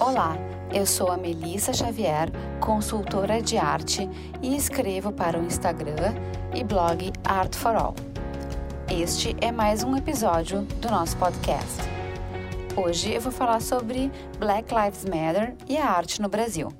Olá, eu sou a Melissa Xavier, consultora de arte e escrevo para o Instagram e blog Art for All. Este é mais um episódio do nosso podcast. Hoje eu vou falar sobre Black Lives Matter e a arte no Brasil.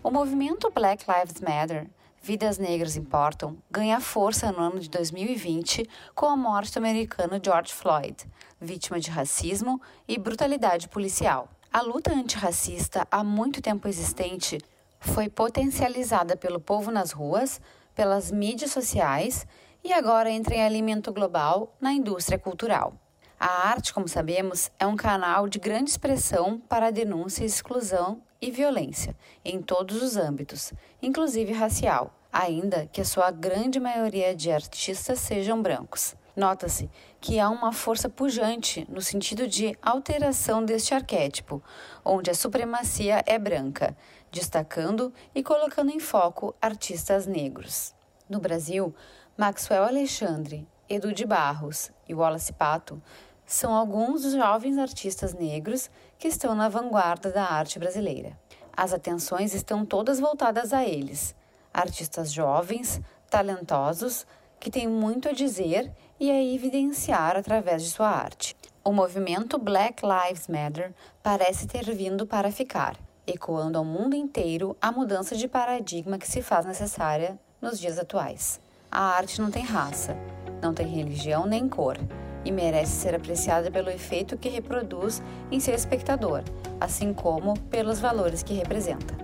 O movimento Black Lives Matter Vidas Negras Importam ganha força no ano de 2020 com a morte do americano George Floyd, vítima de racismo e brutalidade policial. A luta antirracista, há muito tempo existente, foi potencializada pelo povo nas ruas, pelas mídias sociais e agora entra em alimento global na indústria cultural. A arte, como sabemos, é um canal de grande expressão para a denúncia, exclusão e violência em todos os âmbitos, inclusive racial, ainda que a sua grande maioria de artistas sejam brancos. Nota-se que há uma força pujante no sentido de alteração deste arquétipo, onde a supremacia é branca, destacando e colocando em foco artistas negros. No Brasil, Maxwell Alexandre, Edu de Barros e Wallace Pato são alguns dos jovens artistas negros que estão na vanguarda da arte brasileira. As atenções estão todas voltadas a eles, artistas jovens, talentosos, que têm muito a dizer e a evidenciar através de sua arte. O movimento Black Lives Matter parece ter vindo para ficar, ecoando ao mundo inteiro a mudança de paradigma que se faz necessária nos dias atuais. A arte não tem raça, não tem religião nem cor e merece ser apreciada pelo efeito que reproduz em seu espectador, assim como pelos valores que representa.